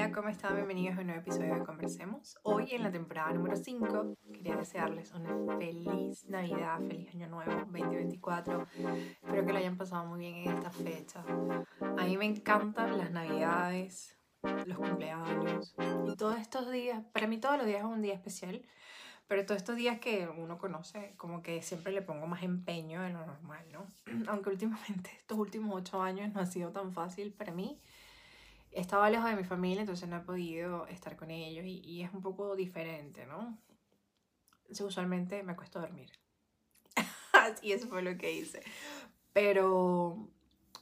Hola, ¿cómo están? Bienvenidos a un nuevo episodio de Conversemos. Hoy en la temporada número 5 quería desearles una feliz Navidad, feliz Año Nuevo 2024. Espero que lo hayan pasado muy bien en esta fecha. A mí me encantan las Navidades, los cumpleaños y todos estos días. Para mí todos los días es un día especial, pero todos estos días que uno conoce, como que siempre le pongo más empeño de lo normal, ¿no? Aunque últimamente, estos últimos ocho años no ha sido tan fácil para mí estaba lejos de mi familia, entonces no he podido estar con ellos y, es un poco diferente, ¿no? usualmente me acuesto a dormir. y eso fue lo que hice. Pero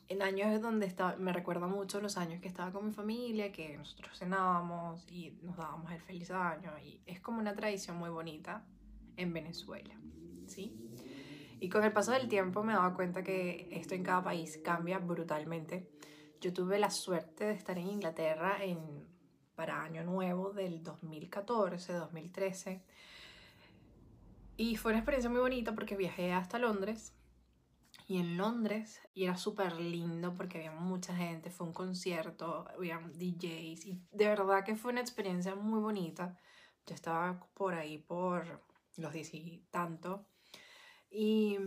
en años donde estaba, me recuerda mucho los años que estaba con mi familia, que nosotros cenábamos y nos dábamos el feliz año. Y es como una tradición muy bonita en Venezuela, ¿sí? Y con el paso del tiempo me daba cuenta que esto en cada país cambia brutalmente yo tuve la suerte de estar en Inglaterra en, para Año Nuevo del 2014, 2013. Y fue una experiencia muy bonita porque viajé hasta Londres. Y en Londres, y era súper lindo porque había mucha gente, fue un concierto, había DJs, y de verdad que fue una experiencia muy bonita. Yo estaba por ahí por los diez y tanto. Y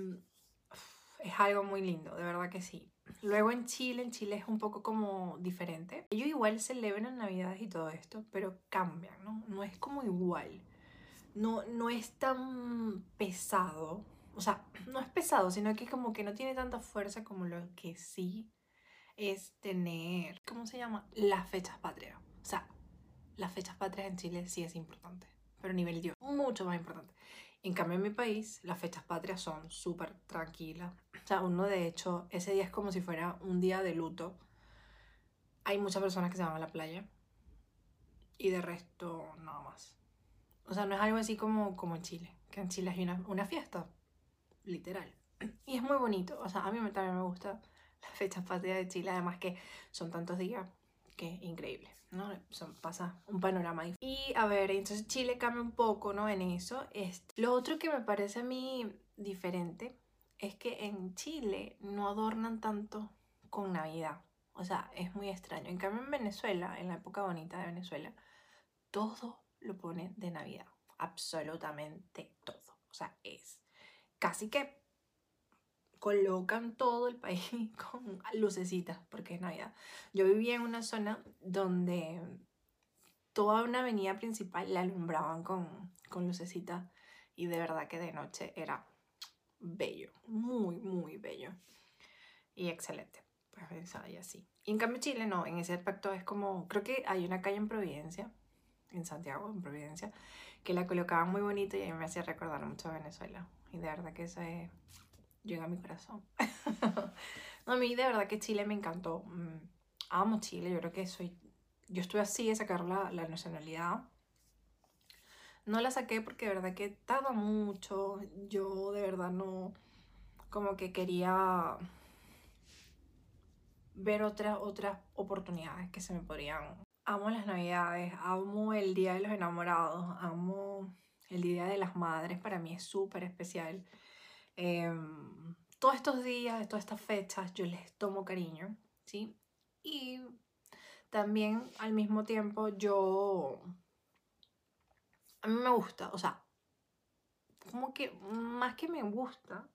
es algo muy lindo, de verdad que sí. Luego en Chile, en Chile es un poco como diferente. Ellos igual celebran Navidades y todo esto, pero cambian, ¿no? No es como igual. No, no es tan pesado. O sea, no es pesado, sino que como que no tiene tanta fuerza como lo que sí es tener, ¿cómo se llama? Las fechas patrias. O sea, las fechas patrias en Chile sí es importante, pero a nivel Dios, mucho más importante. En cambio, en mi país, las fechas patrias son súper tranquilas. O sea, uno de hecho, ese día es como si fuera un día de luto. Hay muchas personas que se van a la playa y de resto nada más. O sea, no es algo así como, como en Chile, que en Chile hay una, una fiesta, literal. Y es muy bonito, o sea, a mí también me gusta las fechas patrias de Chile, además que son tantos días increíble. ¿no? Son, pasa un panorama Y a ver, entonces Chile cambia un poco, ¿no? En eso. Este, lo otro que me parece a mí diferente es que en Chile no adornan tanto con Navidad. O sea, es muy extraño. En cambio, en Venezuela, en la época bonita de Venezuela, todo lo ponen de Navidad. Absolutamente todo. O sea, es casi que colocan todo el país con lucecitas, porque es Navidad. Yo vivía en una zona donde toda una avenida principal la alumbraban con, con lucecitas y de verdad que de noche era bello, muy, muy bello y excelente. Pues y así. Y en cambio Chile no, en ese aspecto es como, creo que hay una calle en Providencia, en Santiago, en Providencia, que la colocaban muy bonito y a mí me hacía recordar mucho Venezuela. Y de verdad que eso es llega a mi corazón. no, a mí de verdad que Chile me encantó. Mm, amo Chile, yo creo que soy... Yo estoy así de sacar la, la nacionalidad. No la saqué porque de verdad que tarda mucho. Yo de verdad no... Como que quería ver otras, otras oportunidades que se me podrían. Amo las navidades, amo el Día de los Enamorados, amo el Día de las Madres, para mí es súper especial. Em, todos estos días, todas estas fechas, yo les tomo cariño, ¿sí? Y también al mismo tiempo yo... A mí me gusta, o sea, como que más que me gusta,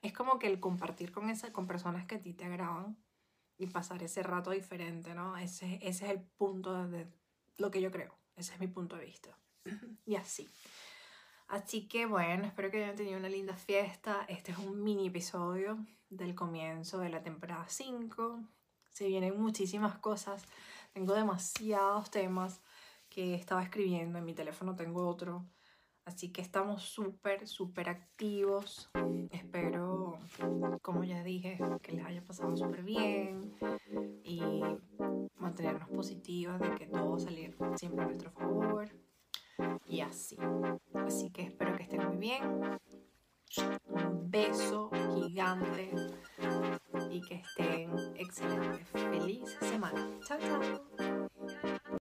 es como que el compartir con, esa, con personas que a ti te agradan y pasar ese rato diferente, ¿no? Ese, ese es el punto de lo que yo creo, ese es mi punto de vista. y así. Así que bueno, espero que hayan tenido una linda fiesta. Este es un mini episodio del comienzo de la temporada 5. Se vienen muchísimas cosas. Tengo demasiados temas que estaba escribiendo. En mi teléfono tengo otro. Así que estamos súper, súper activos. Espero, como ya dije, que les haya pasado súper bien y mantenernos positivos de que todo va siempre a nuestro favor y así. Así que espero que estén muy bien. Un beso gigante y que estén excelentes. Feliz semana. Chao, chao.